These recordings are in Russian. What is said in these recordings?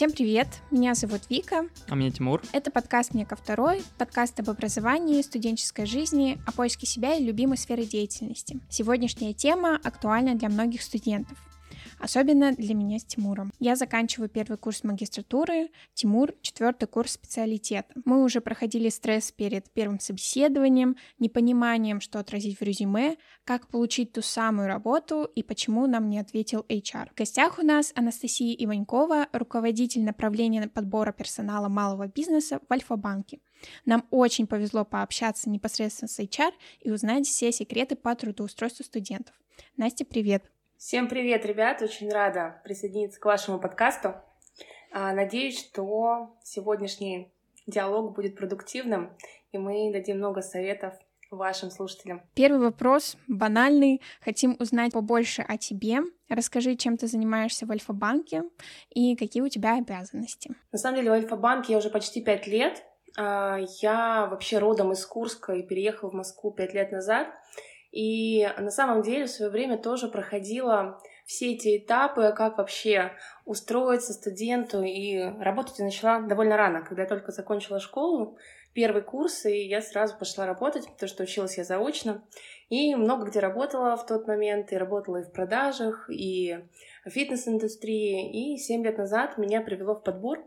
Всем привет, меня зовут Вика. А меня Тимур. Это подкаст «Мне ко второй», подкаст об образовании, студенческой жизни, о поиске себя и любимой сферы деятельности. Сегодняшняя тема актуальна для многих студентов особенно для меня с Тимуром. Я заканчиваю первый курс магистратуры, Тимур — четвертый курс специалитета. Мы уже проходили стресс перед первым собеседованием, непониманием, что отразить в резюме, как получить ту самую работу и почему нам не ответил HR. В гостях у нас Анастасия Иванькова, руководитель направления подбора персонала малого бизнеса в Альфа-банке. Нам очень повезло пообщаться непосредственно с HR и узнать все секреты по трудоустройству студентов. Настя, привет! Всем привет, ребят! Очень рада присоединиться к вашему подкасту. А, надеюсь, что сегодняшний диалог будет продуктивным, и мы дадим много советов вашим слушателям. Первый вопрос банальный. Хотим узнать побольше о тебе. Расскажи, чем ты занимаешься в Альфа-банке и какие у тебя обязанности. На самом деле в Альфа-банке я уже почти пять лет. А, я вообще родом из Курска и переехала в Москву пять лет назад. И на самом деле в свое время тоже проходила все эти этапы, как вообще устроиться студенту, и работать я начала довольно рано, когда я только закончила школу, первый курс, и я сразу пошла работать, потому что училась я заочно, и много где работала в тот момент, и работала и в продажах, и в фитнес-индустрии, и 7 лет назад меня привело в подбор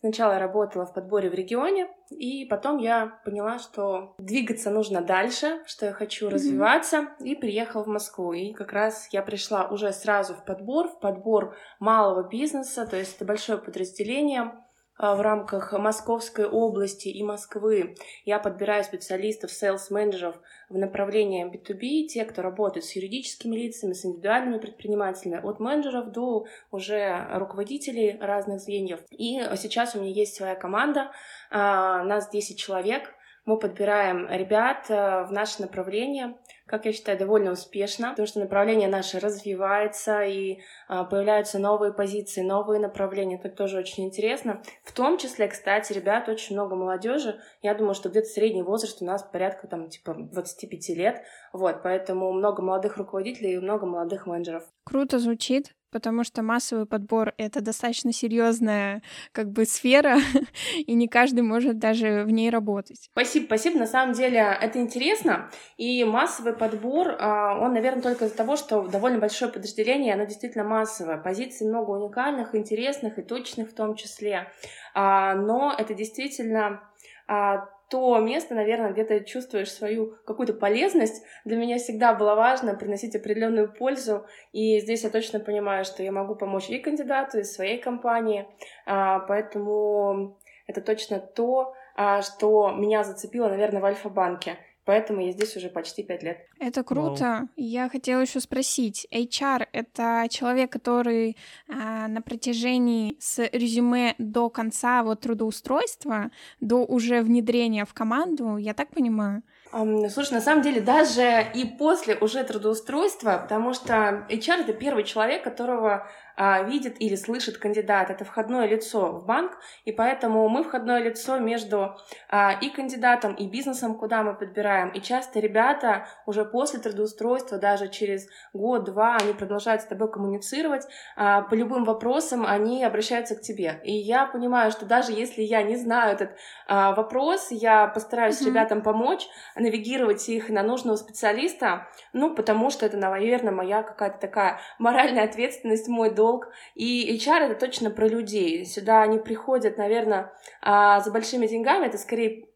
Сначала я работала в подборе в регионе, и потом я поняла, что двигаться нужно дальше, что я хочу mm-hmm. развиваться, и приехала в Москву. И как раз я пришла уже сразу в подбор, в подбор малого бизнеса, то есть это большое подразделение, в рамках Московской области и Москвы. Я подбираю специалистов, сейлс-менеджеров в направлении B2B, те, кто работает с юридическими лицами, с индивидуальными предпринимателями, от менеджеров до уже руководителей разных звеньев. И сейчас у меня есть своя команда, а, нас 10 человек, мы подбираем ребят э, в наше направление, как я считаю, довольно успешно, потому что направление наше развивается и а, появляются новые позиции, новые направления. Это тоже очень интересно. В том числе, кстати, ребят, очень много молодежи. Я думаю, что где-то средний возраст у нас порядка там типа 25 лет. Вот, поэтому много молодых руководителей и много молодых менеджеров. Круто звучит потому что массовый подбор — это достаточно серьезная как бы сфера, и не каждый может даже в ней работать. Спасибо, спасибо. На самом деле это интересно, и массовый подбор, а, он, наверное, только из-за того, что довольно большое подразделение, оно действительно массовое. Позиций много уникальных, интересных и точных в том числе. А, но это действительно а, то место, наверное, где ты чувствуешь свою какую-то полезность. Для меня всегда было важно приносить определенную пользу, и здесь я точно понимаю, что я могу помочь и кандидату, и своей компании, а, поэтому это точно то, а, что меня зацепило, наверное, в Альфа-банке — поэтому я здесь уже почти пять лет. Это круто. Вау. Я хотела еще спросить, HR — это человек, который а, на протяжении с резюме до конца вот трудоустройства, до уже внедрения в команду, я так понимаю? Слушай, на самом деле даже и после уже трудоустройства, потому что HR — это первый человек, которого видит или слышит кандидат. Это входное лицо в банк, и поэтому мы входное лицо между а, и кандидатом, и бизнесом, куда мы подбираем. И часто ребята уже после трудоустройства, даже через год-два, они продолжают с тобой коммуницировать. А, по любым вопросам они обращаются к тебе. И я понимаю, что даже если я не знаю этот а, вопрос, я постараюсь mm-hmm. ребятам помочь, навигировать их на нужного специалиста, ну, потому что это, наверное, моя какая-то такая моральная ответственность, мой долг долг. И HR это точно про людей. Сюда они приходят, наверное, а, за большими деньгами. Это скорее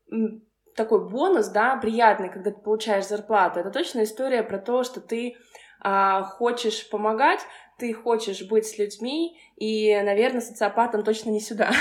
такой бонус, да, приятный, когда ты получаешь зарплату. Это точно история про то, что ты а, хочешь помогать, ты хочешь быть с людьми, и, наверное, социопатом точно не сюда.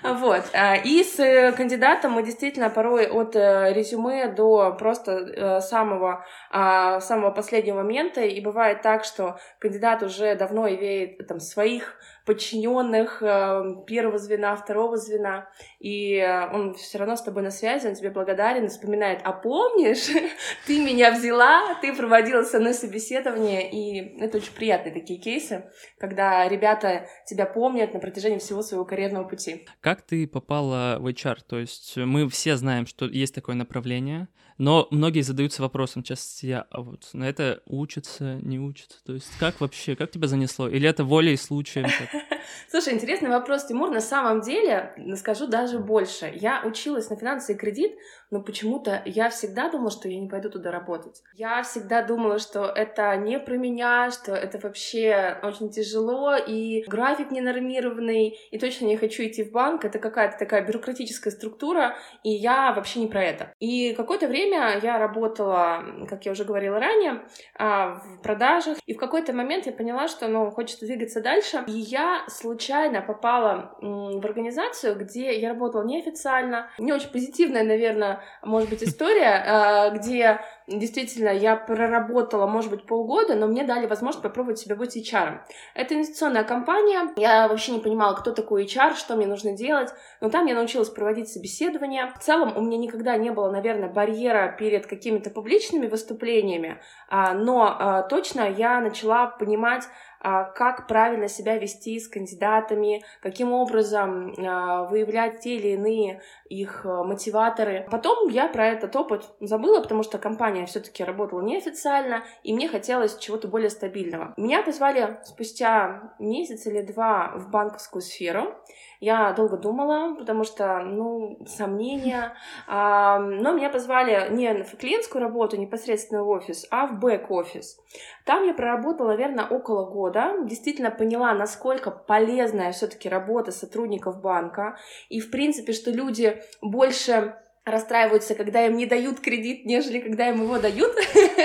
Вот. А, и с кандидатом мы действительно порой от э, резюме до просто э, самого, а, самого последнего момента, и бывает так, что кандидат уже давно имеет там своих подчиненных э, первого звена, второго звена, и он все равно с тобой на связи, он тебе благодарен, вспоминает, а помнишь, ты меня взяла, ты проводила со мной собеседование, и это очень приятные такие кейсы, когда ребята тебя помнят на протяжении всего своего карьерного пути. Как ты попала в HR? То есть мы все знаем, что есть такое направление, Но многие задаются вопросом, часто я, а вот на это учатся, не учатся? То есть как вообще, как тебя занесло? Или это волей и случаем? Слушай, интересный вопрос, Тимур. На самом деле, скажу даже больше. Я училась на финансы и кредит, но почему-то я всегда думала, что я не пойду туда работать. Я всегда думала, что это не про меня, что это вообще очень тяжело, и график ненормированный, и точно не хочу идти в банк, это какая-то такая бюрократическая структура, и я вообще не про это. И какое-то время я работала, как я уже говорила ранее, а, в продажах, и в какой-то момент я поняла, что, ну, хочется двигаться дальше, и я случайно попала в организацию, где я работала неофициально, не очень позитивная, наверное, может быть, история, э, где действительно я проработала, может быть, полгода, но мне дали возможность попробовать себя быть HR. Это инвестиционная компания, я вообще не понимала, кто такой HR, что мне нужно делать, но там я научилась проводить собеседования. В целом у меня никогда не было, наверное, барьера перед какими-то публичными выступлениями, а, но а, точно я начала понимать, как правильно себя вести с кандидатами, каким образом а, выявлять те или иные их а, мотиваторы. Потом я про этот опыт забыла, потому что компания все-таки работала неофициально, и мне хотелось чего-то более стабильного. Меня позвали спустя месяц или два в банковскую сферу. Я долго думала, потому что, ну, сомнения. А, но меня позвали не в клиентскую работу, непосредственно в офис, а в бэк-офис. Там я проработала, наверное, около года. Действительно поняла, насколько полезная все-таки работа сотрудников банка. И, в принципе, что люди больше расстраиваются, когда им не дают кредит, нежели когда им его дают.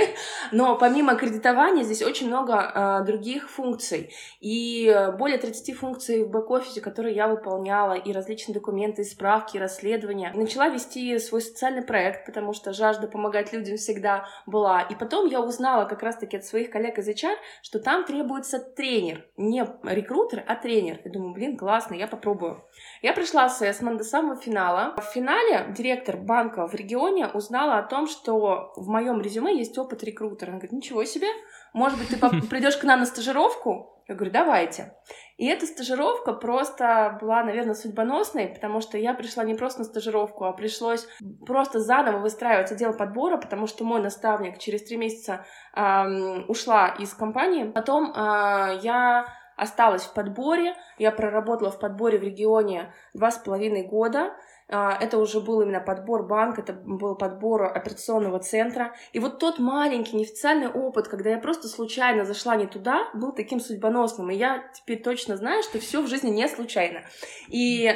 Но помимо кредитования здесь очень много э, других функций. И более 30 функций в бэк-офисе, которые я выполняла, и различные документы, и справки, и расследования. Начала вести свой социальный проект, потому что жажда помогать людям всегда была. И потом я узнала как раз-таки от своих коллег из HR, что там требуется тренер. Не рекрутер, а тренер. Я думаю, блин, классно, я попробую. Я пришла с Эсман до самого финала. В финале директор банка в регионе узнала о том, что в моем резюме есть опыт рекрутера. Она говорит, ничего себе, может быть, ты придешь к нам на стажировку? Я говорю, давайте. И эта стажировка просто была, наверное, судьбоносной, потому что я пришла не просто на стажировку, а пришлось просто заново выстраивать отдел подбора, потому что мой наставник через три месяца эм, ушла из компании. Потом э, я осталась в подборе, я проработала в подборе в регионе два с половиной года, это уже был именно подбор банка, это был подбор операционного центра. И вот тот маленький неофициальный опыт, когда я просто случайно зашла не туда, был таким судьбоносным. И я теперь точно знаю, что все в жизни не случайно. И э,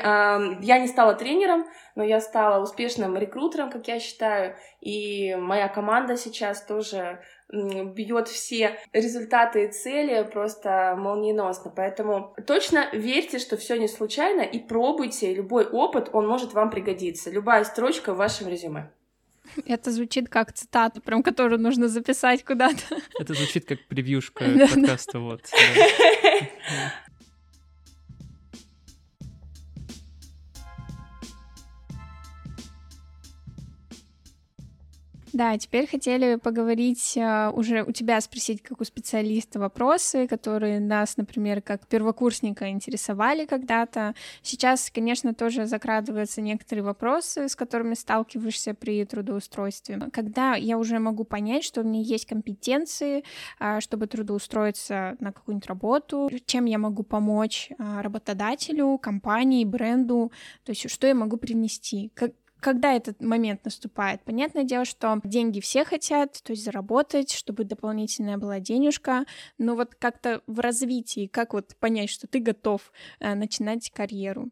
я не стала тренером, но я стала успешным рекрутером, как я считаю. И моя команда сейчас тоже бьет все результаты и цели просто молниеносно. Поэтому точно верьте, что все не случайно, и пробуйте любой опыт, он может вам пригодиться. Любая строчка в вашем резюме. Это звучит как цитата, прям которую нужно записать куда-то. Это звучит как превьюшка подкаста, вот. Да, теперь хотели поговорить э, уже у тебя спросить, как у специалиста, вопросы, которые нас, например, как первокурсника интересовали когда-то. Сейчас, конечно, тоже закрадываются некоторые вопросы, с которыми сталкиваешься при трудоустройстве. Когда я уже могу понять, что у меня есть компетенции, э, чтобы трудоустроиться на какую-нибудь работу, чем я могу помочь э, работодателю, компании, бренду, то есть что я могу привнести, как, когда этот момент наступает? Понятное дело, что деньги все хотят, то есть заработать, чтобы дополнительная была денежка, но вот как-то в развитии, как вот понять, что ты готов э, начинать карьеру?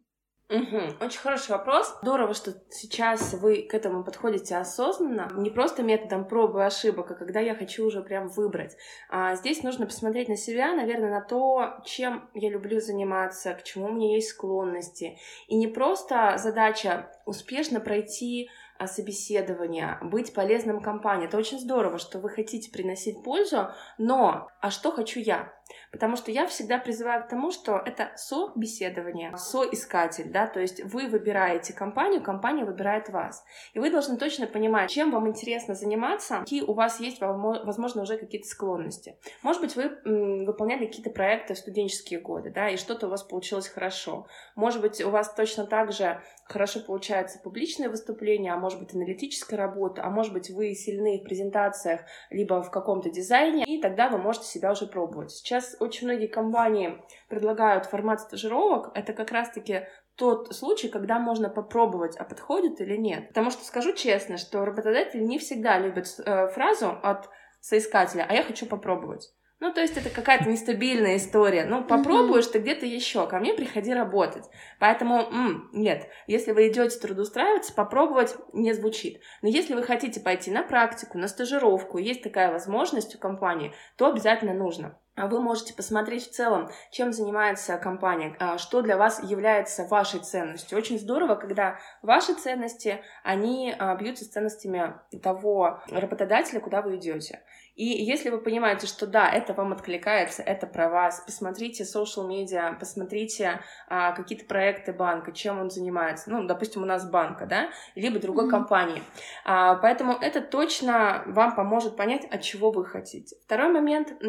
Угу. Очень хороший вопрос. Здорово, что сейчас вы к этому подходите осознанно, не просто методом пробы и ошибок, а когда я хочу уже прям выбрать. А здесь нужно посмотреть на себя, наверное, на то, чем я люблю заниматься, к чему у меня есть склонности. И не просто задача успешно пройти а, собеседование, быть полезным компании. Это очень здорово, что вы хотите приносить пользу, но а что хочу я? Потому что я всегда призываю к тому, что это собеседование, соискатель, да, то есть вы выбираете компанию, компания выбирает вас. И вы должны точно понимать, чем вам интересно заниматься, какие у вас есть, возможно, уже какие-то склонности. Может быть, вы выполняли какие-то проекты в студенческие годы, да, и что-то у вас получилось хорошо. Может быть, у вас точно так же хорошо получается публичное выступление, а может быть, аналитическая работа, а может быть, вы сильны в презентациях, либо в каком-то дизайне, и тогда вы можете себя уже пробовать. Сейчас очень многие компании предлагают формат стажировок. Это как раз-таки тот случай, когда можно попробовать, а подходит или нет. Потому что скажу честно, что работодатели не всегда любят э, фразу от соискателя, а я хочу попробовать. Ну, то есть это какая-то нестабильная история. Ну, попробуешь ты где-то еще, ко мне приходи работать. Поэтому, м, нет, если вы идете трудоустраиваться, попробовать не звучит. Но если вы хотите пойти на практику, на стажировку, есть такая возможность у компании, то обязательно нужно. А вы можете посмотреть в целом, чем занимается компания, а, что для вас является вашей ценностью. Очень здорово, когда ваши ценности, они а, бьются с ценностями того работодателя, куда вы идете. И если вы понимаете, что да, это вам откликается, это про вас, посмотрите social media, посмотрите а, какие-то проекты банка, чем он занимается. Ну, допустим, у нас банка, да, либо другой mm-hmm. компании. А, поэтому это точно вам поможет понять, от чего вы хотите. Второй момент —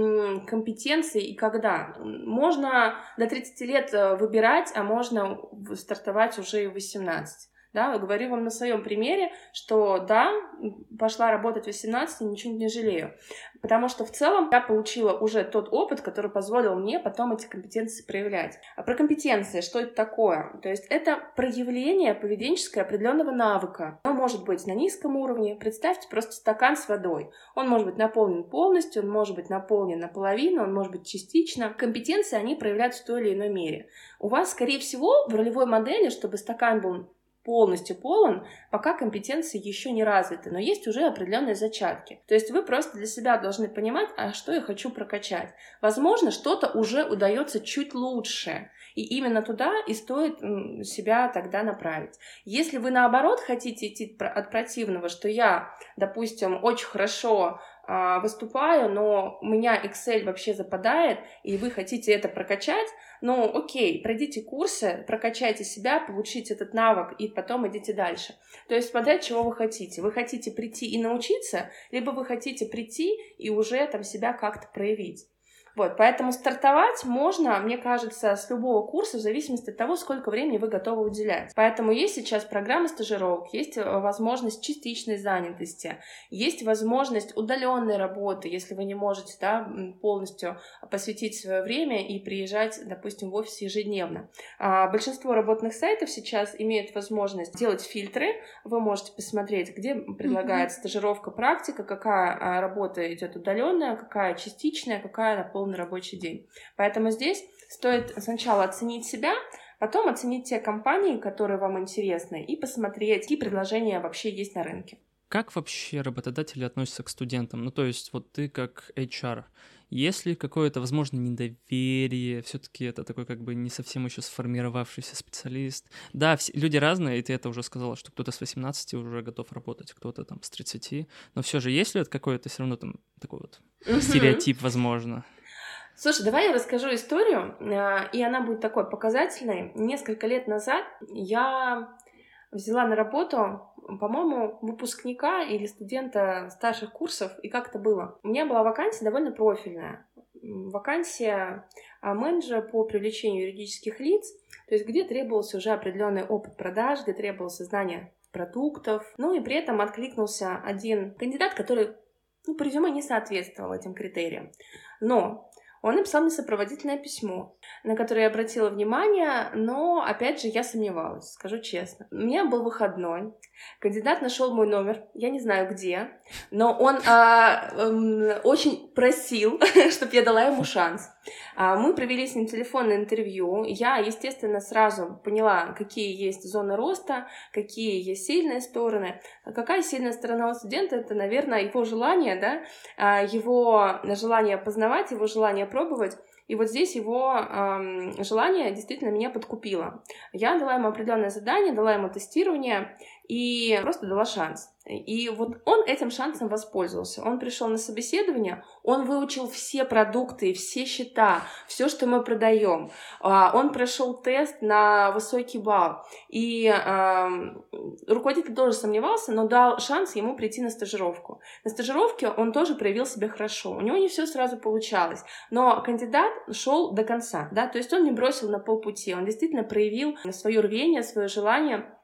компетенции и когда. Можно до 30 лет э, выбирать, а можно стартовать уже и в 18 да, говорю вам на своем примере, что да, пошла работать в 18, ничего не жалею, потому что в целом я получила уже тот опыт, который позволил мне потом эти компетенции проявлять. А про компетенции, что это такое? То есть это проявление поведенческое определенного навыка. Оно может быть на низком уровне. Представьте просто стакан с водой. Он может быть наполнен полностью, он может быть наполнен наполовину, он может быть частично. Компетенции, они проявляются в той или иной мере. У вас, скорее всего, в ролевой модели, чтобы стакан был полностью полон, пока компетенции еще не развиты, но есть уже определенные зачатки. То есть вы просто для себя должны понимать, а что я хочу прокачать. Возможно, что-то уже удается чуть лучше, и именно туда и стоит себя тогда направить. Если вы наоборот хотите идти от противного, что я, допустим, очень хорошо выступаю, но у меня Excel вообще западает, и вы хотите это прокачать, ну, окей, пройдите курсы, прокачайте себя, получите этот навык, и потом идите дальше. То есть смотря чего вы хотите. Вы хотите прийти и научиться, либо вы хотите прийти и уже там себя как-то проявить. Вот, поэтому стартовать можно, мне кажется, с любого курса в зависимости от того, сколько времени вы готовы уделять. Поэтому есть сейчас программа стажировок, есть э, возможность частичной занятости, есть возможность удаленной работы, если вы не можете да, полностью посвятить свое время и приезжать, допустим, в офис ежедневно. А большинство работных сайтов сейчас имеют возможность делать фильтры. Вы можете посмотреть, где предлагается mm-hmm. стажировка, практика, какая а, работа идет удаленная, какая частичная, какая на полный полный рабочий день. Поэтому здесь стоит сначала оценить себя, потом оценить те компании, которые вам интересны, и посмотреть, какие предложения вообще есть на рынке. Как вообще работодатели относятся к студентам? Ну, то есть, вот ты как HR, есть ли какое-то, возможно, недоверие? Все-таки это такой как бы не совсем еще сформировавшийся специалист. Да, все, люди разные, и ты это уже сказала, что кто-то с 18 уже готов работать, кто-то там с 30. Но все же есть ли это какое-то все равно там такой вот стереотип, возможно? Слушай, давай я расскажу историю, э, и она будет такой показательной. Несколько лет назад я взяла на работу, по-моему, выпускника или студента старших курсов, и как это было. У меня была вакансия довольно профильная. Вакансия а, менеджера по привлечению юридических лиц, то есть где требовался уже определенный опыт продаж, где требовалось знание продуктов. Ну и при этом откликнулся один кандидат, который ну, по резюме не соответствовал этим критериям. Но он написал мне сопроводительное письмо, на которое я обратила внимание, но, опять же, я сомневалась, скажу честно. У меня был выходной, кандидат нашел мой номер, я не знаю где, но он а, а, очень просил, чтобы я дала ему шанс. А, мы провели с ним телефонное интервью. Я, естественно, сразу поняла, какие есть зоны роста, какие есть сильные стороны. А какая сильная сторона у студента? Это, наверное, его желание, да, а, его желание познавать, его желание пробовать. И вот здесь его эм, желание действительно меня подкупило. Я дала ему определенное задание, дала ему тестирование, и просто дала шанс. И вот он этим шансом воспользовался. Он пришел на собеседование, он выучил все продукты, все счета, все, что мы продаем. А, он прошел тест на высокий балл. И э, руководитель тоже сомневался, но дал шанс ему прийти на стажировку. На стажировке он тоже проявил себя хорошо. У него не все сразу получалось, но кандидат шел до конца, да, то есть он не бросил на полпути, он действительно проявил свое рвение, свое желание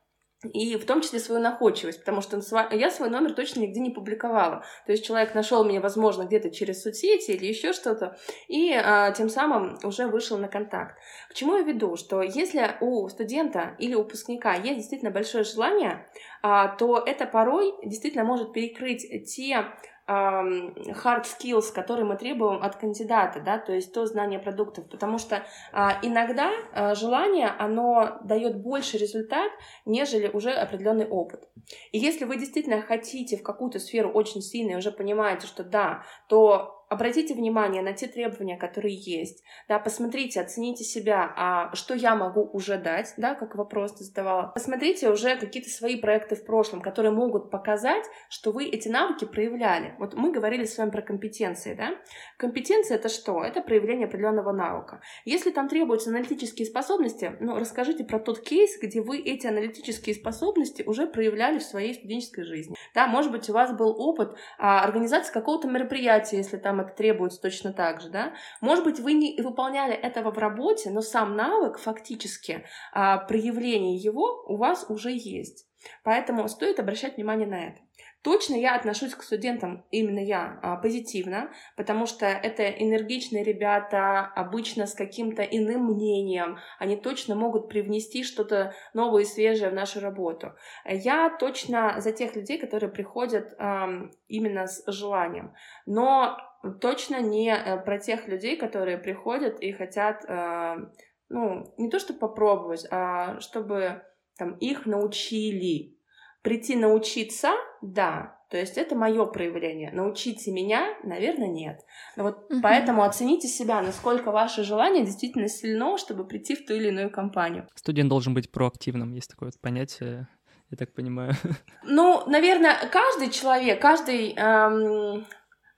и в том числе свою находчивость, потому что я свой номер точно нигде не публиковала. То есть человек нашел меня, возможно, где-то через соцсети или еще что-то, и а, тем самым уже вышел на контакт. К чему я веду? Что если у студента или выпускника есть действительно большое желание, а, то это порой действительно может перекрыть те hard skills, которые мы требуем от кандидата, да, то есть то знание продуктов, потому что а, иногда а, желание, оно дает больше результат, нежели уже определенный опыт. И если вы действительно хотите в какую-то сферу очень сильно и уже понимаете, что да, то обратите внимание на те требования, которые есть, да, посмотрите, оцените себя, а что я могу уже дать, да, как вопрос ты задавала. Посмотрите уже какие-то свои проекты в прошлом, которые могут показать, что вы эти навыки проявляли. Вот мы говорили с вами про компетенции, да. Компетенция — это что? Это проявление определенного навыка. Если там требуются аналитические способности, ну, расскажите про тот кейс, где вы эти аналитические способности уже проявляли в своей студенческой жизни. Да, может быть, у вас был опыт а, организации какого-то мероприятия, если там это требуется точно так же, да. Может быть, вы не выполняли этого в работе, но сам навык фактически а, проявление его у вас уже есть. Поэтому стоит обращать внимание на это. Точно я отношусь к студентам, именно я, а, позитивно, потому что это энергичные ребята, обычно с каким-то иным мнением, они точно могут привнести что-то новое и свежее в нашу работу. Я точно за тех людей, которые приходят именно с желанием, но точно не э, про тех людей, которые приходят и хотят, э, ну, не то чтобы попробовать, а чтобы там их научили. Прийти научиться, да, то есть это мое проявление. Научите меня, наверное, нет. Но вот угу. поэтому оцените себя, насколько ваше желание действительно сильно, чтобы прийти в ту или иную компанию. Студент должен быть проактивным, есть такое вот понятие я так понимаю. Ну, наверное, каждый человек, каждый эм,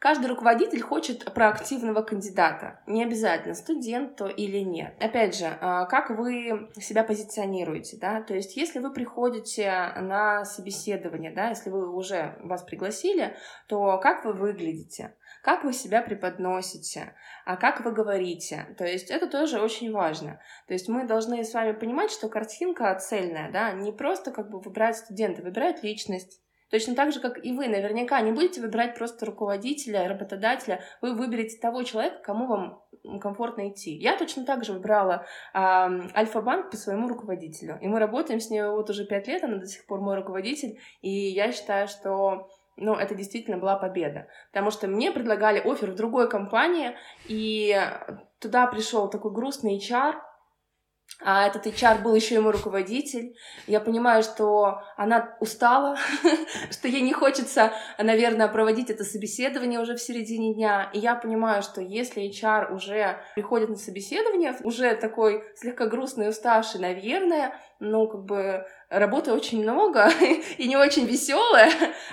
Каждый руководитель хочет проактивного кандидата. Не обязательно, студент то или нет. Опять же, а, как вы себя позиционируете, да? То есть, если вы приходите на собеседование, да, если вы уже вас пригласили, то как вы выглядите? Как вы себя преподносите? А как вы говорите? То есть, это тоже очень важно. То есть, мы должны с вами понимать, что картинка цельная, да, не просто как бы выбирать студента, выбирать личность, Точно так же, как и вы, наверняка не будете выбирать просто руководителя, работодателя, вы выберете того человека, кому вам комфортно идти. Я точно так же выбрала э, Альфа-банк по своему руководителю, и мы работаем с ней вот уже пять лет, она до сих пор мой руководитель, и я считаю, что ну, это действительно была победа. Потому что мне предлагали офер в другой компании, и туда пришел такой грустный HR, а этот HR был еще ему руководитель. Я понимаю, что она устала, что ей не хочется, наверное, проводить это собеседование уже в середине дня. И я понимаю, что если HR уже приходит на собеседование, уже такой слегка грустный, уставший, наверное, ну, как бы работы очень много и не очень веселая,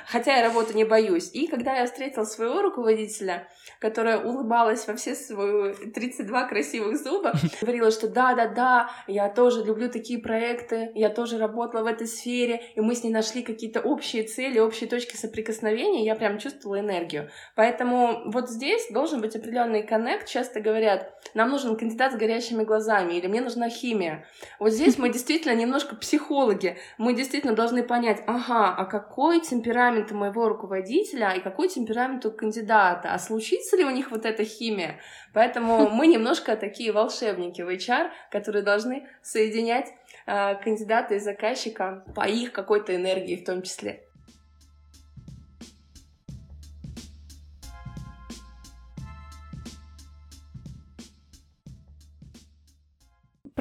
хотя я работы не боюсь. И когда я встретила своего руководителя, которая улыбалась во все свои 32 красивых зуба, говорила, что да-да-да, я тоже люблю такие проекты, я тоже работала в этой сфере, и мы с ней нашли какие-то общие цели, общие точки соприкосновения, я прям чувствовала энергию. Поэтому вот здесь должен быть определенный коннект. Часто говорят, нам нужен кандидат с горящими глазами, или мне нужна химия. Вот здесь мы действительно немножко психологи. Мы действительно должны понять, ага, а какой темперамент у моего руководителя и какой темперамент у кандидата, а случится ли у них вот эта химия. Поэтому мы немножко такие волшебники в HR, которые должны соединять э, кандидата и заказчика по их какой-то энергии в том числе.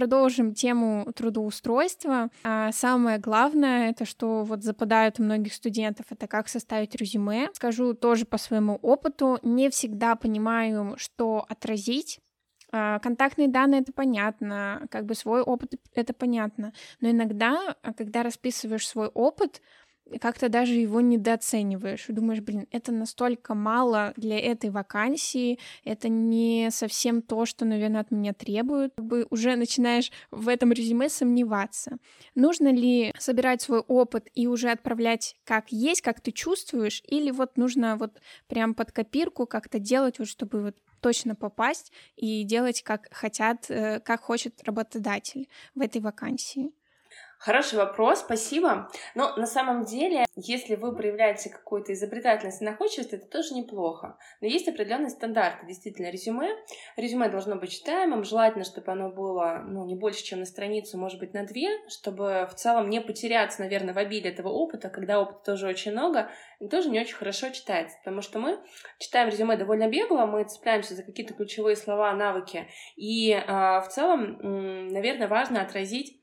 Продолжим тему трудоустройства. А самое главное, это что вот западают у многих студентов, это как составить резюме. Скажу тоже по своему опыту, не всегда понимаю, что отразить А, контактные данные это понятно, как бы свой опыт это понятно. Но иногда, а, когда расписываешь свой опыт, как-то даже его недооцениваешь. Думаешь, блин, это настолько мало для этой вакансии, это не совсем то, что, наверное, от меня требуют. Как бы уже начинаешь в этом резюме сомневаться. Нужно ли собирать свой опыт и уже отправлять как есть, как ты чувствуешь, или вот нужно вот прям под копирку как-то делать, вот чтобы вот точно попасть и делать, как хотят, э, как хочет работодатель в этой вакансии. Хороший вопрос, спасибо. Но на самом деле, если вы проявляете какую-то изобретательность и находчивость, это тоже неплохо. Но есть определенные стандарты, действительно, резюме. Резюме должно быть читаемым, желательно, чтобы оно было ну, не больше, чем на страницу, может быть, на две, чтобы в целом не потеряться, наверное, в обилии этого опыта, когда опыта тоже очень много, и тоже не очень хорошо читается, потому что мы читаем резюме довольно бегло, мы цепляемся за какие-то ключевые слова, навыки, и э, в целом, наверное, важно отразить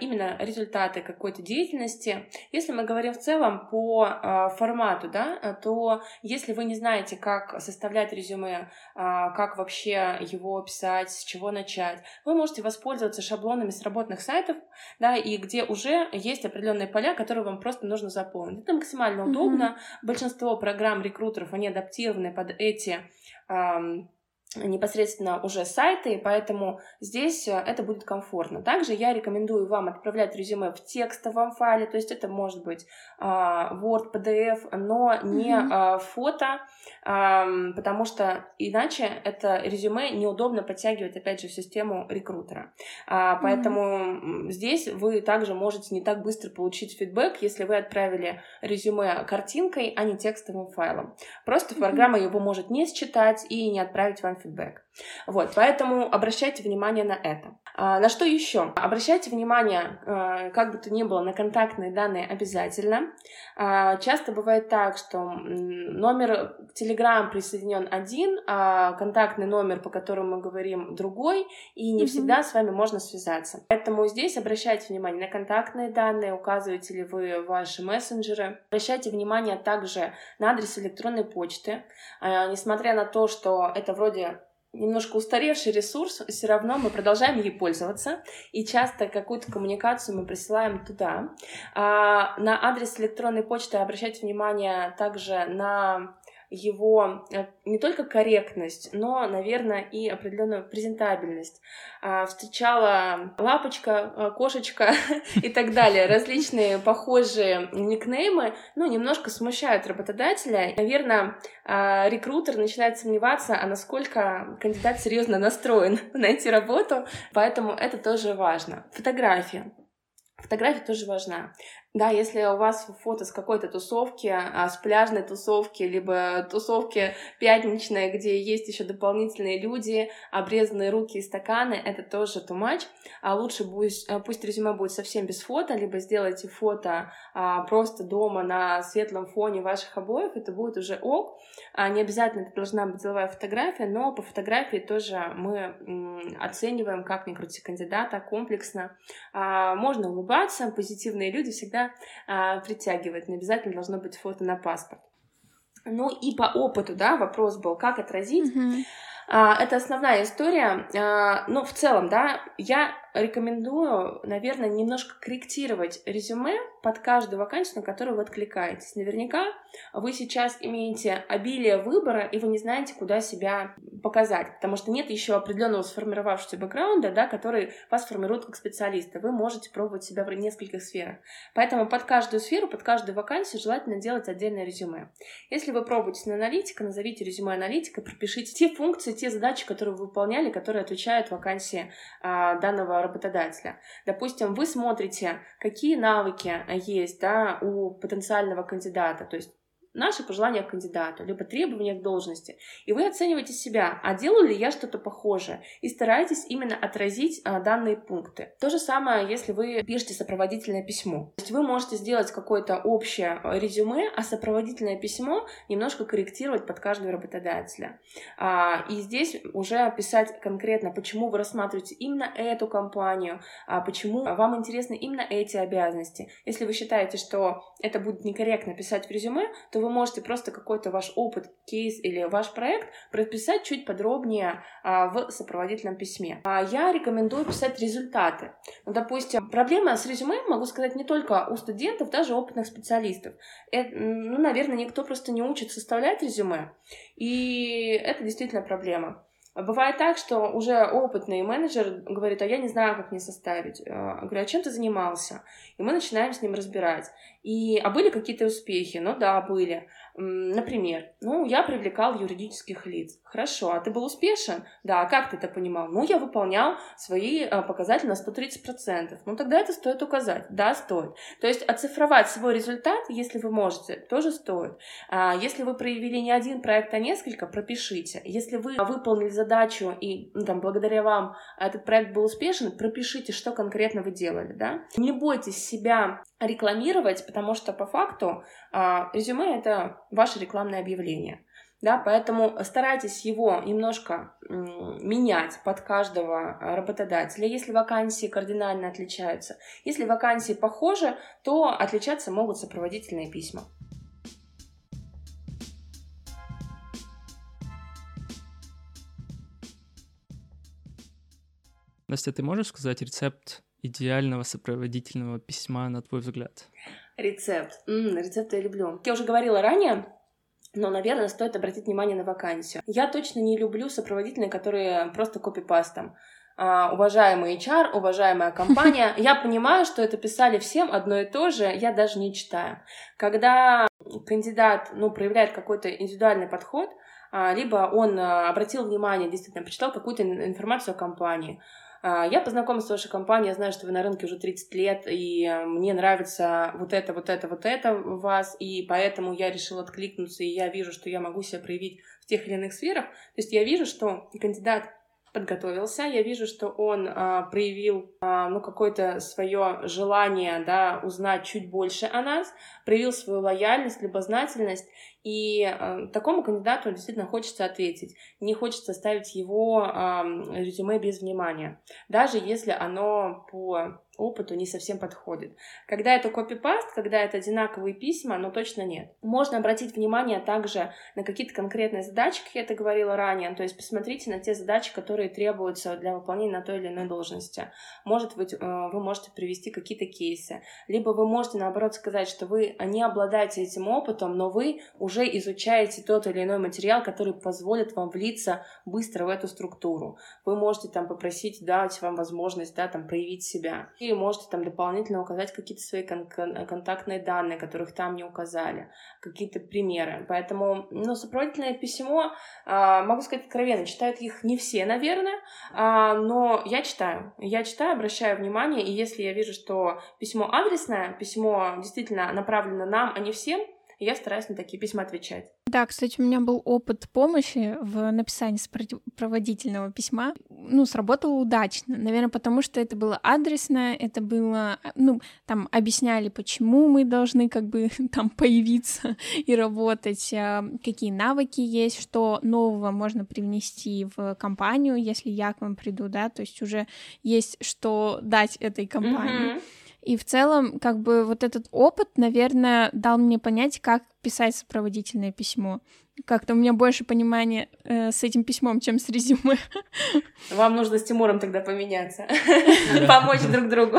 именно результаты какой-то деятельности. Если мы говорим в целом по а, формату, да, а, то если вы не знаете, как составлять резюме, как вообще его писать, с чего начать, вы можете воспользоваться шаблонами с работных сайтов, да, и где уже есть определенные поля, которые вам просто нужно заполнить. Это максимально mm-hmm. удобно. Большинство программ рекрутеров, они адаптированы под эти непосредственно уже сайты, поэтому здесь э, это будет комфортно. Также я рекомендую вам отправлять резюме в текстовом файле, то есть это может быть а, Word, PDF, но не mm-hmm. фото, потому что иначе это резюме неудобно подтягивать, опять же, в систему рекрутера. А, поэтому mm-hmm. здесь вы также можете не так быстро получить фидбэк, если вы отправили резюме картинкой, а не текстовым файлом. Просто mm-hmm. программа его может не считать и не отправить вам фидбэк. Вот, поэтому обращайте внимание на это. А, на что еще? Обращайте внимание, а, как бы то ни было, на контактные данные обязательно. А, часто бывает так, что номер Telegram присоединен один, а контактный номер, по которому мы говорим, другой, и не mm-hmm. всегда с вами можно связаться. Поэтому здесь обращайте внимание на контактные данные, указываете ли вы ваши мессенджеры. Обращайте внимание также на адрес электронной почты. Несмотря на то, что это вроде немножко устаревший ресурс, все равно мы продолжаем ей пользоваться, и часто какую-то коммуникацию мы присылаем туда. А на адрес электронной почты обращайте внимание также на его э, не только корректность, но, наверное, и определенную презентабельность. А, встречала лапочка, э, кошечка и так далее. Различные похожие никнеймы, ну, немножко смущают работодателя. Наверное, а, рекрутер начинает сомневаться, а насколько кандидат серьезно настроен найти работу, поэтому это тоже важно. Фотография. Фотография тоже важна. Да, если у вас фото с какой-то тусовки, а, с пляжной тусовки, либо тусовки пятничной, где есть еще дополнительные люди, обрезанные руки и стаканы, это тоже too much. А лучше пусть, э, пусть резюме будет совсем без фото, либо сделайте фото а, просто дома на светлом фоне ваших обоев, это будет уже ок. А, не обязательно это должна быть деловая фотография, но по фотографии тоже мы оцениваем, как ни крути кандидата, комплексно. А, можно улыбаться, позитивные люди всегда а, притягивает. Не обязательно должно быть фото на паспорт. Ну и по опыту, да, вопрос был, как отразить. Mm-hmm. А, это основная история. А, но в целом, да, я рекомендую, наверное, немножко корректировать резюме под каждую вакансию, на которую вы откликаетесь. Наверняка вы сейчас имеете обилие выбора, и вы не знаете, куда себя показать, потому что нет еще определенного сформировавшегося бэкграунда, да, который вас формирует как специалиста. Вы можете пробовать себя в нескольких сферах. Поэтому под каждую сферу, под каждую вакансию желательно делать отдельное резюме. Если вы пробуете на аналитика, назовите резюме аналитика, пропишите те функции, те задачи, которые вы выполняли, которые отвечают вакансии а, данного работодателя. Допустим, вы смотрите, какие навыки есть да, у потенциального кандидата, то есть наши пожелания к кандидату, либо требования к должности. И вы оцениваете себя, а делаю ли я что-то похожее, и стараетесь именно отразить а, данные пункты. То же самое, если вы пишете сопроводительное письмо. То есть вы можете сделать какое-то общее а, резюме, а сопроводительное письмо немножко корректировать под каждого работодателя. А, и здесь уже писать конкретно, почему вы рассматриваете именно эту компанию, а, почему вам интересны именно эти обязанности. Если вы считаете, что это будет некорректно писать в резюме, то то вы можете просто какой-то ваш опыт, кейс или ваш проект прописать чуть подробнее а, в сопроводительном письме. А я рекомендую писать результаты. Ну, допустим, проблема с резюме, могу сказать, не только у студентов, даже опытных специалистов. Это, ну, наверное, никто просто не учит составлять резюме, и это действительно проблема. Бывает так, что уже опытный менеджер говорит, а я не знаю, как мне составить. Я говорю, а чем ты занимался? И мы начинаем с ним разбирать. И, а были какие-то успехи? Ну да, были. Например, ну, я привлекал юридических лиц. Хорошо, а ты был успешен? Да, а как ты это понимал? Ну, я выполнял свои а, показатели на 130%. Ну, тогда это стоит указать. Да, стоит. То есть оцифровать свой результат, если вы можете, тоже стоит. А если вы проявили не один проект, а несколько, пропишите. Если вы выполнили задачу и ну, там, благодаря вам этот проект был успешен, пропишите, что конкретно вы делали, да. Не бойтесь себя рекламировать, потому что по факту а, резюме — это ваше рекламное объявление. Да, поэтому старайтесь его немножко менять под каждого работодателя, если вакансии кардинально отличаются. Если вакансии похожи, то отличаться могут сопроводительные письма. Настя, ты можешь сказать рецепт идеального сопроводительного письма, на твой взгляд? Рецепт. М-м, рецепт я люблю. Я уже говорила ранее, но, наверное, стоит обратить внимание на вакансию. Я точно не люблю сопроводительные, которые просто копипастом. Uh, уважаемый HR, уважаемая компания, я понимаю, что это писали всем одно и то же, я даже не читаю. Когда кандидат ну, проявляет какой-то индивидуальный подход, uh, либо он uh, обратил внимание, действительно, прочитал какую-то информацию о компании, а, я познакомилась с вашей компанией, я знаю, что вы на рынке уже 30 лет, и э, мне нравится вот это, вот это, вот это у вас, и поэтому я решила откликнуться, и я вижу, что я могу себя проявить в тех или иных сферах. То есть я вижу, что кандидат подготовился, я вижу, что он а, проявил а, ну какое-то свое желание, да, узнать чуть больше о нас, проявил свою лояльность, любознательность, и э, такому кандидату действительно хочется ответить. Не хочется ставить его э, резюме без внимания, даже если оно по опыту не совсем подходит. Когда это копипаст, когда это одинаковые письма, но точно нет. Можно обратить внимание также на какие-то конкретные задачи, как я это говорила ранее, то есть посмотрите на те задачи, которые требуются для выполнения на той или иной должности. Может быть, э, вы можете привести какие-то кейсы, либо вы можете, наоборот, сказать, что вы не обладаете этим опытом, но вы уже изучаете тот или иной материал, который позволит вам влиться быстро в эту структуру. Вы можете там попросить дать вам возможность, да, там проявить себя. И можете там дополнительно указать какие-то свои кон- кон- контактные данные, которых там не указали, какие-то примеры. Поэтому, ну, сопроводительное письмо, э, могу сказать откровенно, читают их не все, наверное, э, но я читаю. Я читаю, обращаю внимание, и если я вижу, что письмо адресное, письмо действительно направлено нам, а не всем, и я стараюсь на такие письма отвечать. Да, кстати, у меня был опыт помощи в написании сопроводительного письма. Ну, сработало удачно. Наверное, потому что это было адресно, это было, ну, там объясняли, почему мы должны как бы там появиться и работать, а, какие навыки есть, что нового можно привнести в компанию, если я к вам приду, да, то есть уже есть что дать этой компании. Mm-hmm. И в целом, как бы вот этот опыт, наверное, дал мне понять, как писать сопроводительное письмо. Как-то у меня больше понимания э, с этим письмом, чем с резюме. Вам нужно с Тимуром тогда поменяться, помочь друг другу.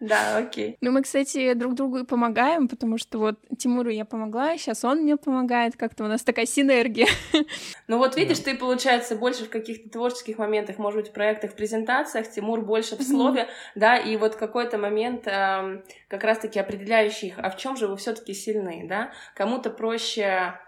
Да, окей. Ну, мы, кстати, друг другу и помогаем, потому что вот Тимуру я помогла, сейчас он мне помогает, как-то у нас такая синергия. Ну вот видишь, ты, получается, больше в каких-то творческих моментах, может быть, в проектах, в презентациях, Тимур больше в слове, да, и вот какой-то момент как раз-таки определяющий их, а в чем же вы все таки сильны, да? Кому-то проще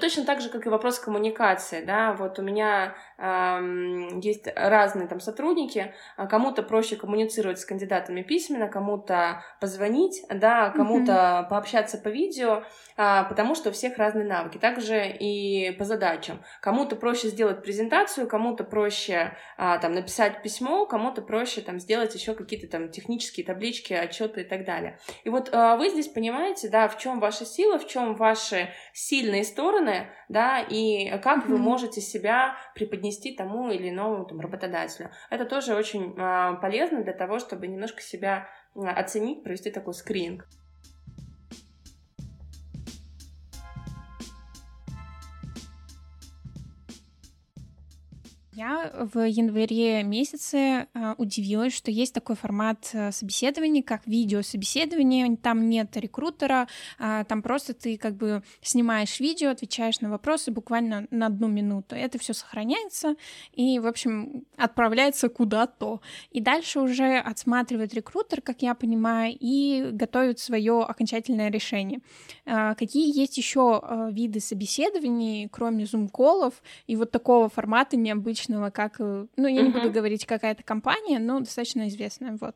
Точно так же, как и вопрос коммуникации, да, вот у меня э, есть разные там сотрудники, а кому-то проще коммуницировать с кандидатами письменно, кому-то позвонить, да, кому-то mm-hmm. пообщаться по видео, э, потому что у всех разные навыки, также и по задачам. Кому-то проще сделать презентацию, кому-то проще э, там написать письмо, кому-то проще там сделать еще какие-то там технические таблички, отчеты и так далее. И вот э, вы здесь понимаете, да, в чем ваша сила, в чем ваши сильные стороны, да, и как mm-hmm. вы можете себя преподнести тому или иному там, работодателю. Это тоже очень э, полезно для того, чтобы немножко себя оценить, провести такой скрининг. Я в январе месяце э, удивилась, что есть такой формат э, собеседования, как видеособеседование. Там нет рекрутера, э, там просто ты как бы снимаешь видео, отвечаешь на вопросы буквально на одну минуту. Это все сохраняется и, в общем, отправляется куда-то. И дальше уже отсматривает рекрутер, как я понимаю, и готовит свое окончательное решение. Э, какие есть еще э, виды собеседований, кроме зум-колов и вот такого формата необычного? Обычного, как, э, ну, я не буду говорить, какая-то компания, но достаточно известная, вот.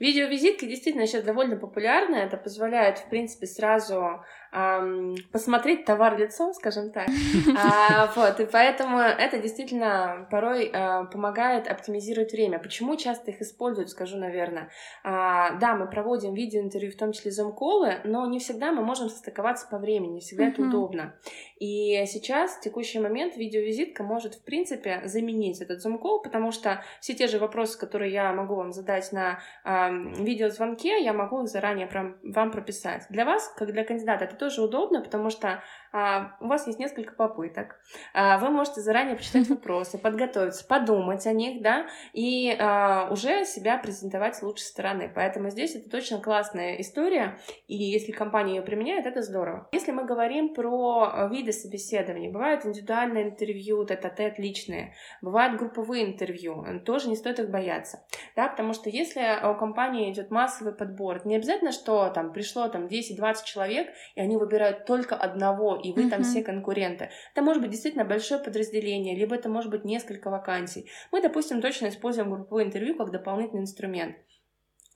Видеовизитка действительно сейчас довольно популярна. Это позволяет, в принципе, сразу эм, посмотреть товар лицом, скажем так. А, вот, и поэтому это действительно порой э, помогает оптимизировать время. Почему часто их используют, скажу, наверное. А, да, мы проводим видеоинтервью, в том числе зум-колы, но не всегда мы можем состыковаться по времени, не всегда это удобно. И сейчас, в текущий момент, видеовизитка может, в принципе, заменить этот зум-кол, потому что все те же вопросы, которые я могу вам задать на э, видеозвонке, я могу их заранее прям вам прописать. Для вас, как для кандидата, это тоже удобно, потому что а, у вас есть несколько попыток. А, вы можете заранее почитать вопросы, подготовиться, подумать о них, да, и а, уже себя презентовать с лучшей стороны. Поэтому здесь это точно классная история, и если компания ее применяет, это здорово. Если мы говорим про виды собеседований, бывают индивидуальные интервью, тет-а-тет личные, бывают групповые интервью, тоже не стоит их бояться, да, потому что если у компании идет массовый подбор, не обязательно, что там пришло там 10-20 человек, и они выбирают только одного и вы mm-hmm. там все конкуренты. Это может быть действительно большое подразделение, либо это может быть несколько вакансий. Мы, допустим, точно используем групповое интервью как дополнительный инструмент.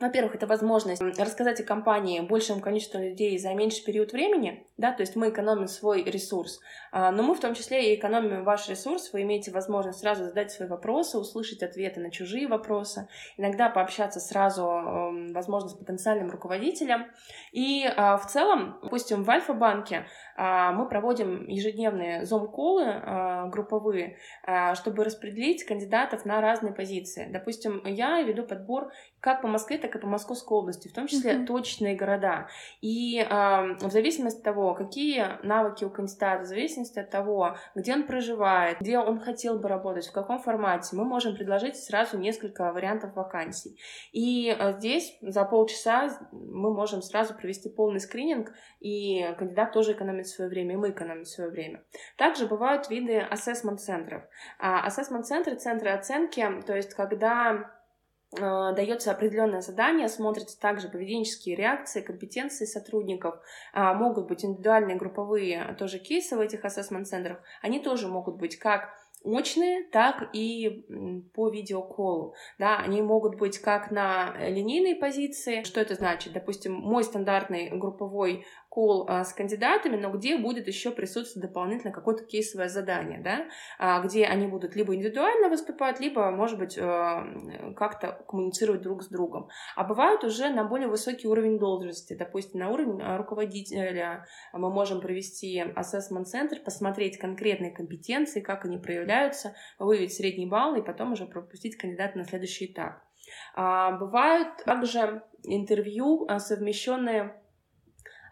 Во-первых, это возможность рассказать о компании большему количеству людей за меньший период времени, да, то есть мы экономим свой ресурс, а, но мы в том числе и экономим ваш ресурс, вы имеете возможность сразу задать свои вопросы, услышать ответы на чужие вопросы, иногда пообщаться сразу, возможно, с потенциальным руководителем. И а, в целом, допустим, в Альфа-банке а, мы проводим ежедневные зум-колы групповые, чтобы распределить кандидатов на разные позиции. Допустим, я веду подбор как по Москве, так и по Московской области, в том числе mm-hmm. точные города. И э, в зависимости от того, какие навыки у кандидата, в зависимости от того, где он проживает, где он хотел бы работать, в каком формате, мы можем предложить сразу несколько вариантов вакансий. И э, здесь за полчаса мы можем сразу провести полный скрининг, и кандидат тоже экономит свое время, и мы экономим свое время. Также бывают виды ассессмент-центров. Ассессмент-центры — центры оценки, то есть когда а, дается определенное задание, смотрятся также поведенческие реакции, компетенции сотрудников, а, могут быть индивидуальные, групповые тоже кейсы в этих ассессмент-центрах, они тоже могут быть как очные, так и по видеоколу. Да, они могут быть как на линейной позиции. Что это значит? Допустим, мой стандартный групповой кол а, с кандидатами, но где будет еще присутствовать дополнительно какое-то кейсовое задание, да, а, где они будут либо индивидуально выступать, либо, может быть, э, как-то коммуницировать друг с другом. А бывают уже на более высокий уровень должности, допустим, на уровень а, руководителя мы можем провести ассессмент-центр, посмотреть конкретные компетенции, как они проявляются, выявить средний балл и потом уже пропустить кандидата на следующий этап. Бывают также интервью, совмещенные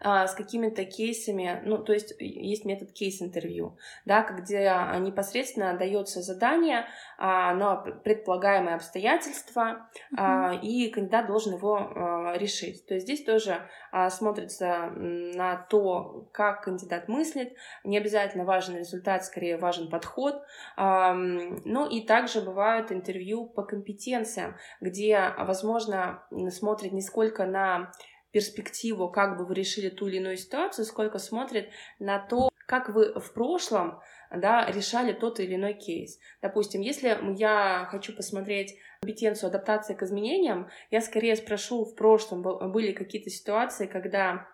с какими-то кейсами, ну, то есть есть метод кейс-интервью, да, где непосредственно дается задание а, на предполагаемые обстоятельства, mm-hmm. и кандидат должен его решить. То есть здесь тоже смотрится на то, как кандидат мыслит, не обязательно важен результат, скорее важен подход. Ну и также бывают интервью по компетенциям, где, возможно, смотрит не сколько на перспективу, как бы вы решили ту или иную ситуацию, сколько смотрит на то, как вы в прошлом да, решали тот или иной кейс. Допустим, если я хочу посмотреть компетенцию адаптации к изменениям, я скорее спрошу, в прошлом были какие-то ситуации, когда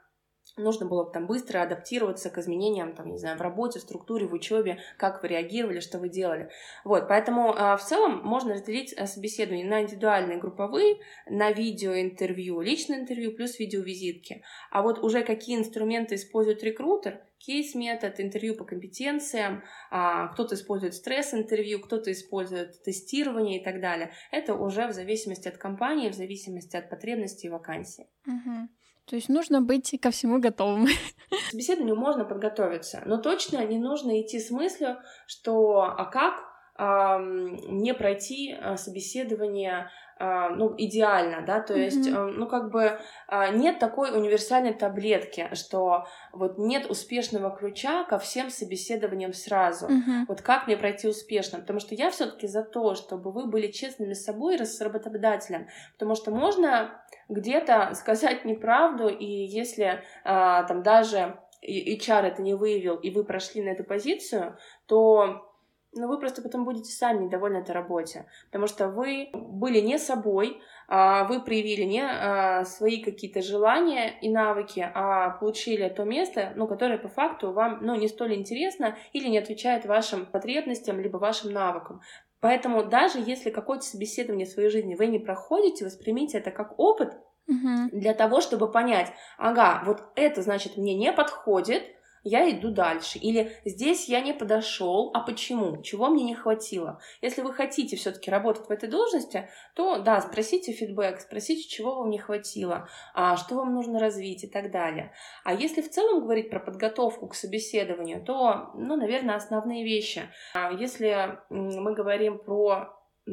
нужно было там быстро адаптироваться к изменениям, там, не знаю, в работе, в структуре, в учебе, как вы реагировали, что вы делали. Вот, поэтому э, в целом можно разделить э, собеседование на индивидуальные, групповые, на видеоинтервью, личное интервью плюс видеовизитки. А вот уже какие инструменты использует рекрутер, кейс-метод, интервью по компетенциям, а, кто-то использует стресс-интервью, кто-то использует тестирование и так далее. Это уже в зависимости от компании, в зависимости от потребностей и вакансий. Угу. То есть нужно быть ко всему готовым. К собеседованию можно подготовиться, но точно не нужно идти с мыслью, что а как не пройти собеседование а, ну, идеально, да, то mm-hmm. есть, ну, как бы а, нет такой универсальной таблетки, что вот нет успешного ключа ко всем собеседованиям сразу. Mm-hmm. Вот как мне пройти успешно? Потому что я все-таки за то, чтобы вы были честными с собой и с работодателем, потому что можно где-то сказать неправду, и если а, там даже HR это не выявил, и вы прошли на эту позицию, то но вы просто потом будете сами недовольны этой работе, потому что вы были не собой, а вы проявили не а, свои какие-то желания и навыки, а получили то место, ну, которое по факту вам ну, не столь интересно или не отвечает вашим потребностям либо вашим навыкам. Поэтому даже если какое-то собеседование в своей жизни вы не проходите, воспримите это как опыт угу. для того, чтобы понять, ага, вот это значит мне не подходит, я иду дальше. Или здесь я не подошел, а почему? Чего мне не хватило? Если вы хотите все-таки работать в этой должности, то да, спросите фидбэк, спросите, чего вам не хватило, а, что вам нужно развить и так далее. А если в целом говорить про подготовку к собеседованию, то, ну, наверное, основные вещи. А если мы говорим про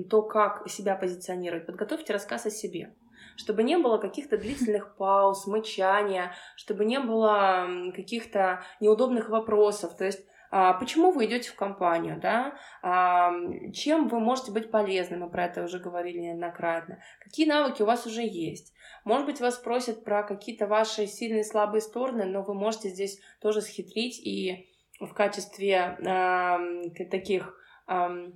то, как себя позиционировать, подготовьте рассказ о себе чтобы не было каких-то длительных пауз, мычания, чтобы не было каких-то неудобных вопросов. То есть а, почему вы идете в компанию, да, а, чем вы можете быть полезны, мы про это уже говорили неоднократно, какие навыки у вас уже есть. Может быть, вас спросят про какие-то ваши сильные слабые стороны, но вы можете здесь тоже схитрить и в качестве э, таких э,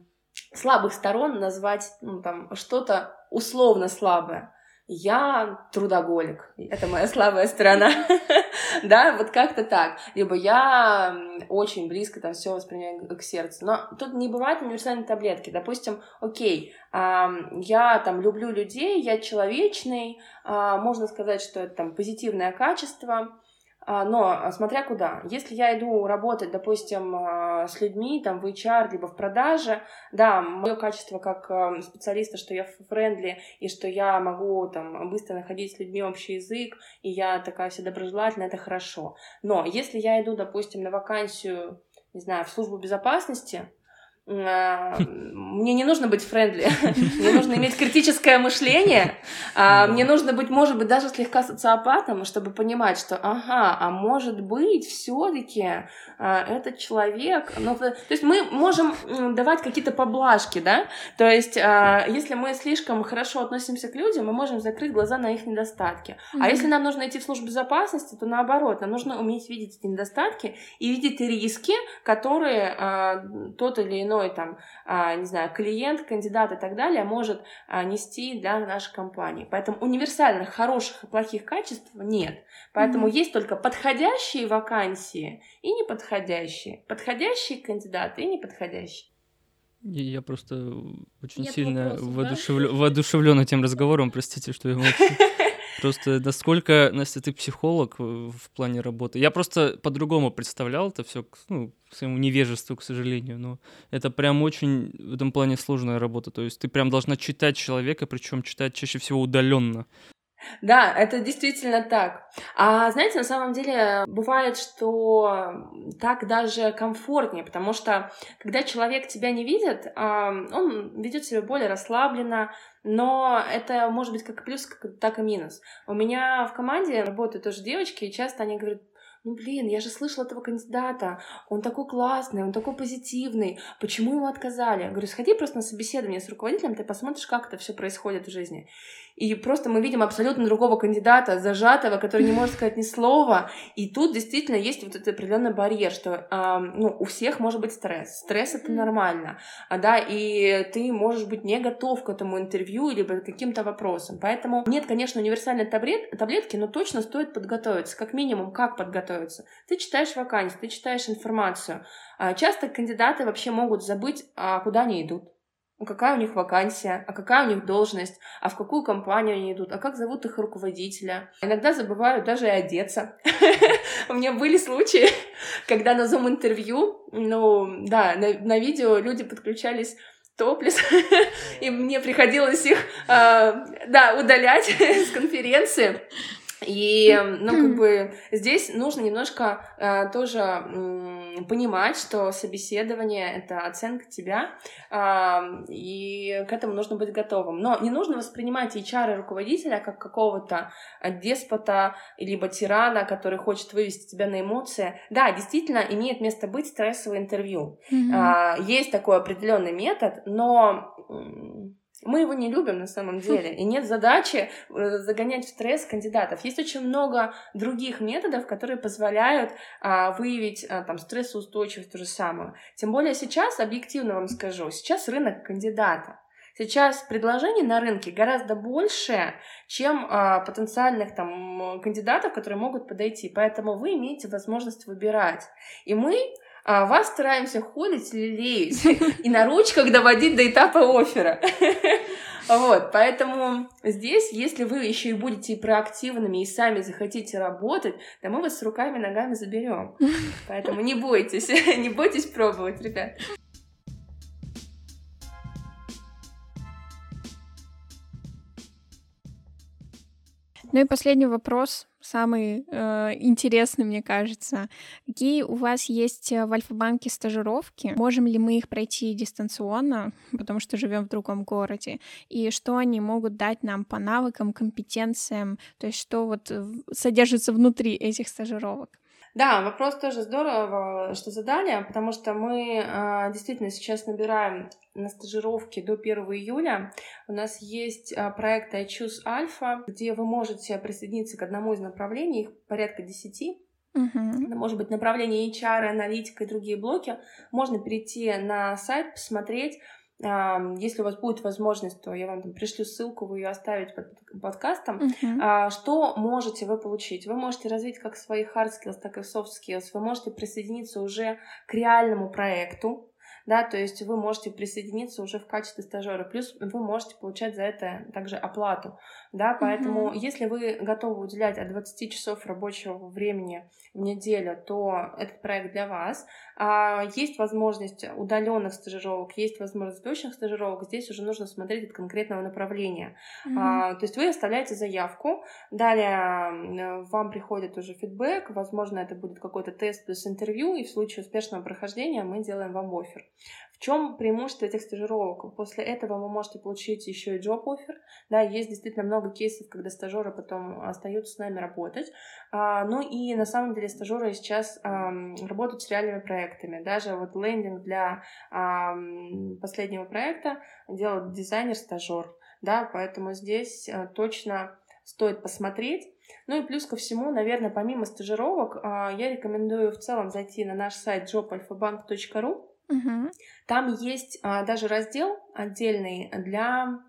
слабых сторон назвать ну, там, что-то условно слабое я трудоголик, это моя слабая сторона, да, вот как-то так, либо я очень близко там все воспринимаю к сердцу, но тут не бывает универсальной таблетки, допустим, окей, я там люблю людей, я человечный, а, можно сказать, что это там позитивное качество, но а, смотря куда. Если я иду работать, допустим, а, с людьми, там, в HR, либо в продаже, да, мое качество как специалиста, что я friendly, и что я могу там быстро находить с людьми общий язык, и я такая вся доброжелательная, это хорошо. Но если я иду, допустим, на вакансию, не знаю, в службу безопасности, а, мне не нужно быть friendly, мне нужно иметь критическое мышление, а, мне нужно быть, может быть, даже слегка социопатом, чтобы понимать, что, ага, а может быть, все-таки а, этот человек, ну, то есть мы можем давать какие-то поблажки, да, то есть если мы слишком хорошо относимся к людям, мы можем закрыть глаза на их недостатки, а если нам нужно идти в службу безопасности, то наоборот, нам нужно уметь видеть эти недостатки и видеть риски, которые тот или иной иной там, а, не знаю, клиент, кандидат и так далее может а, нести для нашей компании. Поэтому универсальных хороших и плохих качеств нет. Поэтому mm-hmm. есть только подходящие вакансии и неподходящие. Подходящие кандидаты и неподходящие. Я просто очень Нет сильно вопросов, воодушевлен, да? воодушевлен этим разговором, простите, что я молчу. Просто насколько, Настя, ты психолог в плане работы? Я просто по-другому представлял это все, ну, своему невежеству, к сожалению, но это прям очень в этом плане сложная работа. То есть ты прям должна читать человека, причем читать чаще всего удаленно. Да, это действительно так. А знаете, на самом деле бывает, что так даже комфортнее, потому что когда человек тебя не видит, он ведет себя более расслабленно, но это может быть как плюс, так и минус. У меня в команде работают тоже девочки, и часто они говорят, ну блин, я же слышала этого кандидата, он такой классный, он такой позитивный, почему ему отказали? Я говорю, сходи просто на собеседование с руководителем, ты посмотришь, как это все происходит в жизни. И просто мы видим абсолютно другого кандидата, зажатого, который не может сказать ни слова. И тут действительно есть вот этот определенный барьер, что э, ну, у всех может быть стресс. Стресс это нормально, а, да, и ты можешь быть не готов к этому интервью либо к каким-то вопросам. Поэтому нет, конечно, универсальной таблет, таблетки, но точно стоит подготовиться. Как минимум, как подготовиться? Ты читаешь вакансии, ты читаешь информацию. А часто кандидаты вообще могут забыть, а куда они идут какая у них вакансия, а какая у них должность, а в какую компанию они идут, а как зовут их руководителя. Иногда забывают даже и одеться. У меня были случаи, когда на зум-интервью, ну, да, на видео люди подключались топлес, и мне приходилось их, а, да, удалять с конференции. И, ну, как бы здесь нужно немножко э, тоже э, понимать, что собеседование — это оценка тебя, э, и к этому нужно быть готовым. Но не нужно воспринимать HR руководителя как какого-то деспота, либо тирана, который хочет вывести тебя на эмоции. Да, действительно, имеет место быть стрессовое интервью. Mm-hmm. Э, есть такой определенный метод, но мы его не любим на самом деле, и нет задачи э, загонять в стресс кандидатов. Есть очень много других методов, которые позволяют а, выявить а, там стрессоустойчивость, то же самое. Тем более сейчас, объективно вам скажу, сейчас рынок кандидата. Сейчас предложений на рынке гораздо больше, чем а, потенциальных там кандидатов, которые могут подойти. Поэтому вы имеете возможность выбирать. И мы а вас стараемся холить, лелеять и на ручках доводить до этапа оффера. Вот, поэтому здесь, если вы еще и будете проактивными и сами захотите работать, то мы вас с руками и ногами заберем. Поэтому не бойтесь, не бойтесь пробовать, ребят. Ну и последний вопрос самый э, интересный, мне кажется. Какие у вас есть э, в Альфа-банке стажировки? Можем ли мы их пройти дистанционно, потому что живем в другом городе? И что они могут дать нам по навыкам, компетенциям? То есть что вот содержится внутри этих стажировок? Да, вопрос тоже здорово, что задали, потому что мы э, действительно сейчас набираем на стажировке до 1 июля. У нас есть э, проект I Choose Alpha, где вы можете присоединиться к одному из направлений, их порядка 10. Uh-huh. Может быть направление HR, аналитика и другие блоки. Можно перейти на сайт, посмотреть, если у вас будет возможность, то я вам там пришлю ссылку, вы ее оставите под подкастом. Uh-huh. Что можете вы получить? Вы можете развить как свои hard skills, так и soft skills. Вы можете присоединиться уже к реальному проекту, да, то есть вы можете присоединиться уже в качестве стажера, плюс вы можете получать за это также оплату, да, поэтому mm-hmm. если вы готовы уделять от 20 часов рабочего времени в неделю, то этот проект для вас. А, есть возможность удаленных стажировок, есть возможность точных стажировок, здесь уже нужно смотреть от конкретного направления. Mm-hmm. А, то есть вы оставляете заявку, далее вам приходит уже фидбэк, возможно, это будет какой-то тест плюс интервью, и в случае успешного прохождения мы делаем вам офер. В чем преимущество этих стажировок? После этого вы можете получить еще и job offer. Да, есть действительно много кейсов, когда стажеры потом остаются с нами работать. А, ну и на самом деле стажеры сейчас а, работают с реальными проектами. Даже вот лендинг для а, последнего проекта делает дизайнер-стажер. Да, поэтому здесь а, точно стоит посмотреть. Ну и плюс ко всему, наверное, помимо стажировок, а, я рекомендую в целом зайти на наш сайт jobалфабанк.ру Угу. Там есть а, даже раздел отдельный для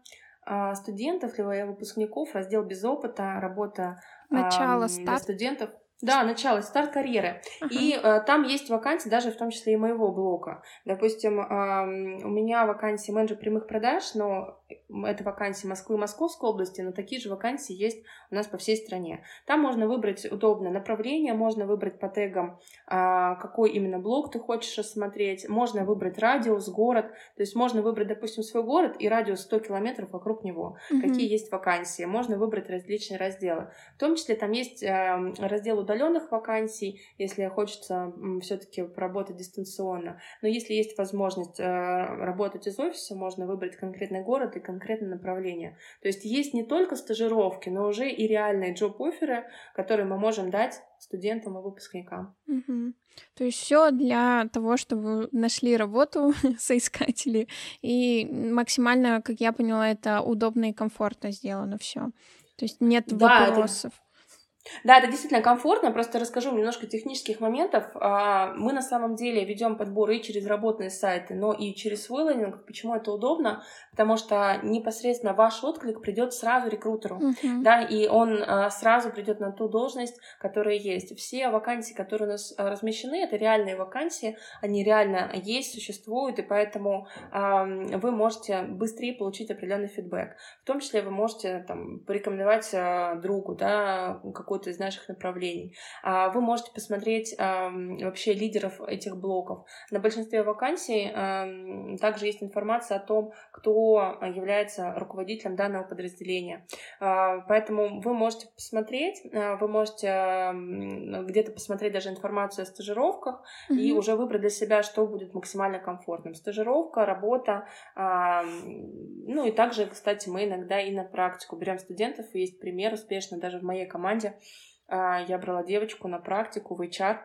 а, студентов, либо выпускников, раздел без опыта, работа Начало, а, для студентов. Да, начало, старт карьеры. Ага. И э, там есть вакансии, даже в том числе и моего блока. Допустим, э, у меня вакансия менеджер прямых продаж, но это вакансии Москвы и Московской области, но такие же вакансии есть у нас по всей стране. Там можно выбрать удобное направление, можно выбрать по тегам, э, какой именно блок ты хочешь рассмотреть, можно выбрать радиус, город, то есть можно выбрать, допустим, свой город и радиус 100 километров вокруг него, угу. какие есть вакансии, можно выбрать различные разделы. В том числе там есть э, раздел удаленных вакансий, если хочется все-таки поработать дистанционно. Но если есть возможность э, работать из офиса, можно выбрать конкретный город и конкретное направление. То есть есть не только стажировки, но уже и реальные джоб-оферы, которые мы можем дать студентам и выпускникам. Угу. То есть все для того, чтобы нашли работу соискатели и максимально, как я поняла, это удобно и комфортно сделано все. То есть нет да, вопросов. Это да, это действительно комфортно. Просто расскажу немножко технических моментов. А, мы на самом деле ведем подбор и через работные сайты, но и через свой лендинг. Почему это удобно? Потому что непосредственно ваш отклик придет сразу рекрутеру, uh-huh. да, и он а, сразу придет на ту должность, которая есть. Все вакансии, которые у нас а, размещены, это реальные вакансии, они реально есть, существуют, и поэтому вы можете быстрее получить определенный фидбэк. В том числе вы можете там порекомендовать другу, да, какой какое-то из наших направлений. А, вы можете посмотреть вообще лидеров этих блоков. На большинстве вакансий также есть информация о том, кто является руководителем данного подразделения. А, поэтому вы можете посмотреть, вы можете где-то посмотреть даже информацию о стажировках mm-hmm. и уже выбрать для себя, что будет максимально комфортным. Стажировка, работа, ну и также, кстати, мы иногда и на практику берем студентов, есть пример успешно даже в моей команде. А, я брала девочку на практику в HR,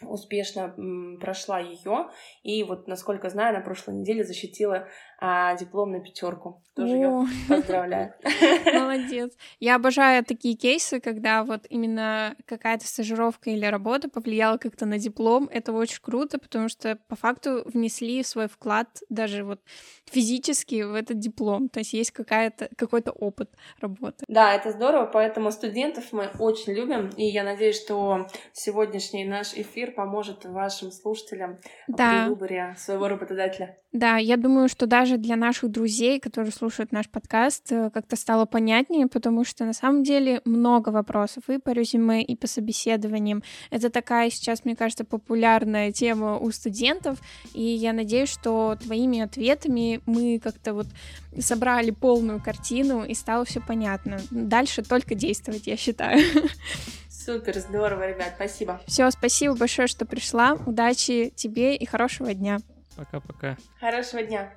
успешно прошла ее, и вот, насколько знаю, на прошлой неделе защитила а, диплом на пятерку. Тоже ее поздравляю. Молодец. Я обожаю такие кейсы, когда вот именно какая-то стажировка или работа повлияла как-то на диплом. Это очень круто, потому что по факту внесли свой вклад даже вот физически в этот диплом. То есть есть какая-то, какой-то опыт работы. Да, это здорово, поэтому студентов мы очень любим, и я надеюсь, что сегодняшний наш эфир поможет вашим слушателям да. при выборе своего работодателя. Да, я думаю, что даже для наших друзей, которые слушают наш подкаст, э, как-то стало понятнее, потому что на самом деле много вопросов и по резюме, и по собеседованиям. Это такая сейчас, мне кажется, популярная тема у студентов, и я надеюсь, что твоими ответами мы как-то вот собрали полную картину, и стало все понятно. Дальше только действовать, я считаю. Супер, здорово, ребят, спасибо. Все, спасибо большое, что пришла. Удачи тебе и хорошего дня. Пока-пока. Хорошего дня.